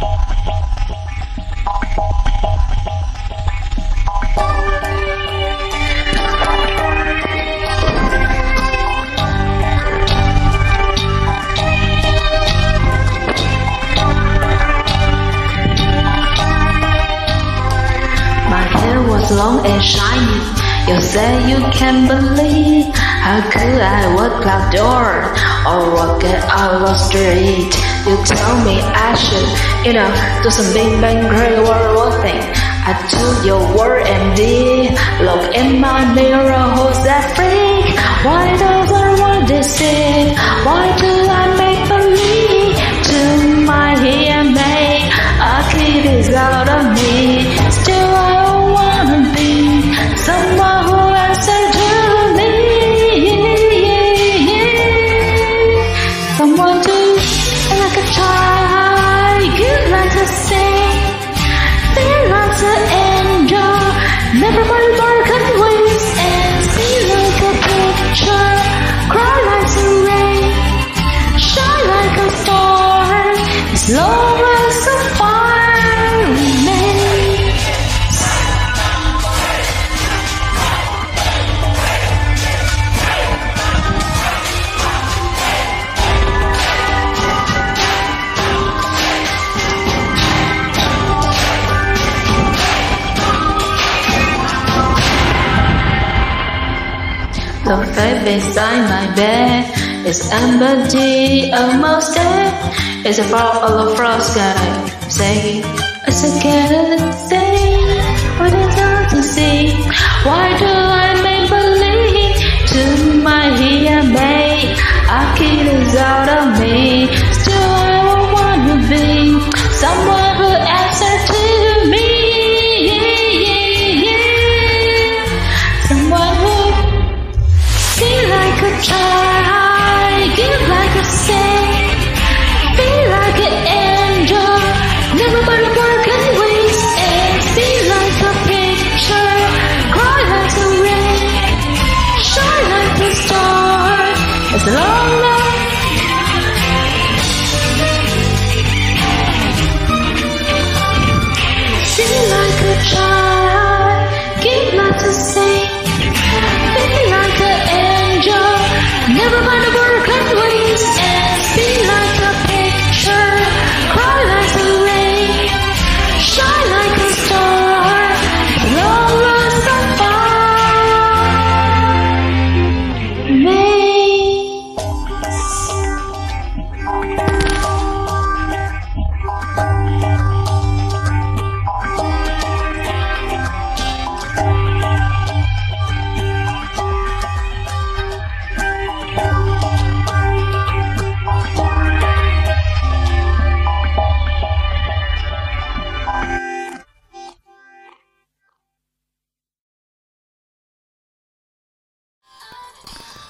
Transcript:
My hair was long and shiny. You say you can't believe how could I walk outdoors or walk out the street? You tell me I should, you know, do some big bang crazy world thing. I took your word and did. Look in my mirror, who's that freak? Why does I want to The face beside my bed is empty, almost dead. It's a fall of the frost guy. Say, it's a thing. What all to see? Why do